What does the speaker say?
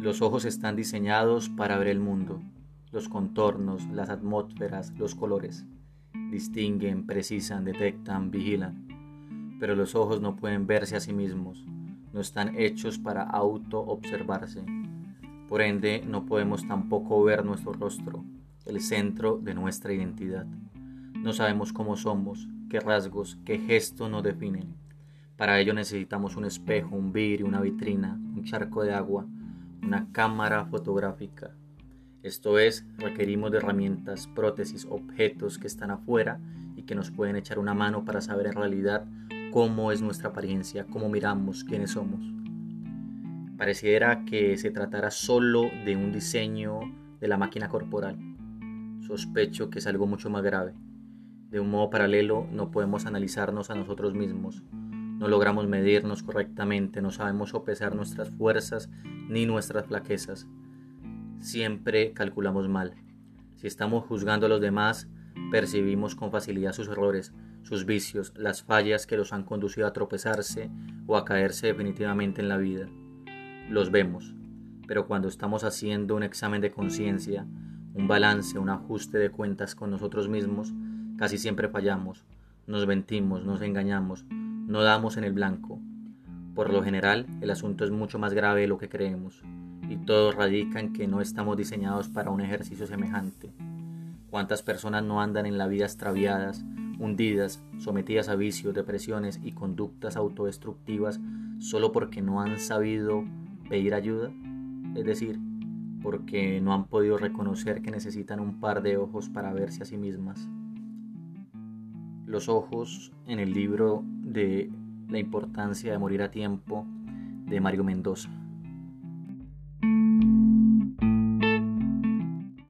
Los ojos están diseñados para ver el mundo, los contornos, las atmósferas, los colores. Distinguen, precisan, detectan, vigilan. Pero los ojos no pueden verse a sí mismos, no están hechos para auto-observarse. Por ende, no podemos tampoco ver nuestro rostro, el centro de nuestra identidad. No sabemos cómo somos, qué rasgos, qué gestos nos definen. Para ello necesitamos un espejo, un vidrio, una vitrina, un charco de agua, una cámara fotográfica. Esto es, requerimos de herramientas, prótesis, objetos que están afuera y que nos pueden echar una mano para saber en realidad cómo es nuestra apariencia, cómo miramos, quiénes somos. Pareciera que se tratara solo de un diseño de la máquina corporal. Sospecho que es algo mucho más grave. De un modo paralelo no podemos analizarnos a nosotros mismos, no logramos medirnos correctamente, no sabemos sopesar nuestras fuerzas ni nuestras flaquezas. Siempre calculamos mal. Si estamos juzgando a los demás, percibimos con facilidad sus errores, sus vicios, las fallas que los han conducido a tropezarse o a caerse definitivamente en la vida. Los vemos, pero cuando estamos haciendo un examen de conciencia, un balance, un ajuste de cuentas con nosotros mismos, casi siempre fallamos, nos mentimos, nos engañamos, no damos en el blanco. Por lo general, el asunto es mucho más grave de lo que creemos, y todo radica en que no estamos diseñados para un ejercicio semejante. ¿Cuántas personas no andan en la vida extraviadas, hundidas, sometidas a vicios, depresiones y conductas autodestructivas solo porque no han sabido pedir ayuda? Es decir, porque no han podido reconocer que necesitan un par de ojos para verse a sí mismas. Los ojos en el libro de La importancia de morir a tiempo de Mario Mendoza.